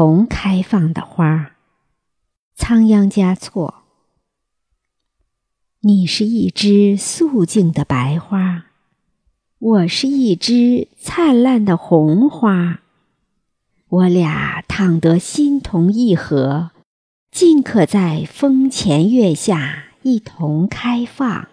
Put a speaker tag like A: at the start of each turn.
A: 同开放的花，仓央嘉措。你是一枝素净的白花，我是一枝灿烂的红花，我俩倘得心同意合，尽可在风前月下一同开放。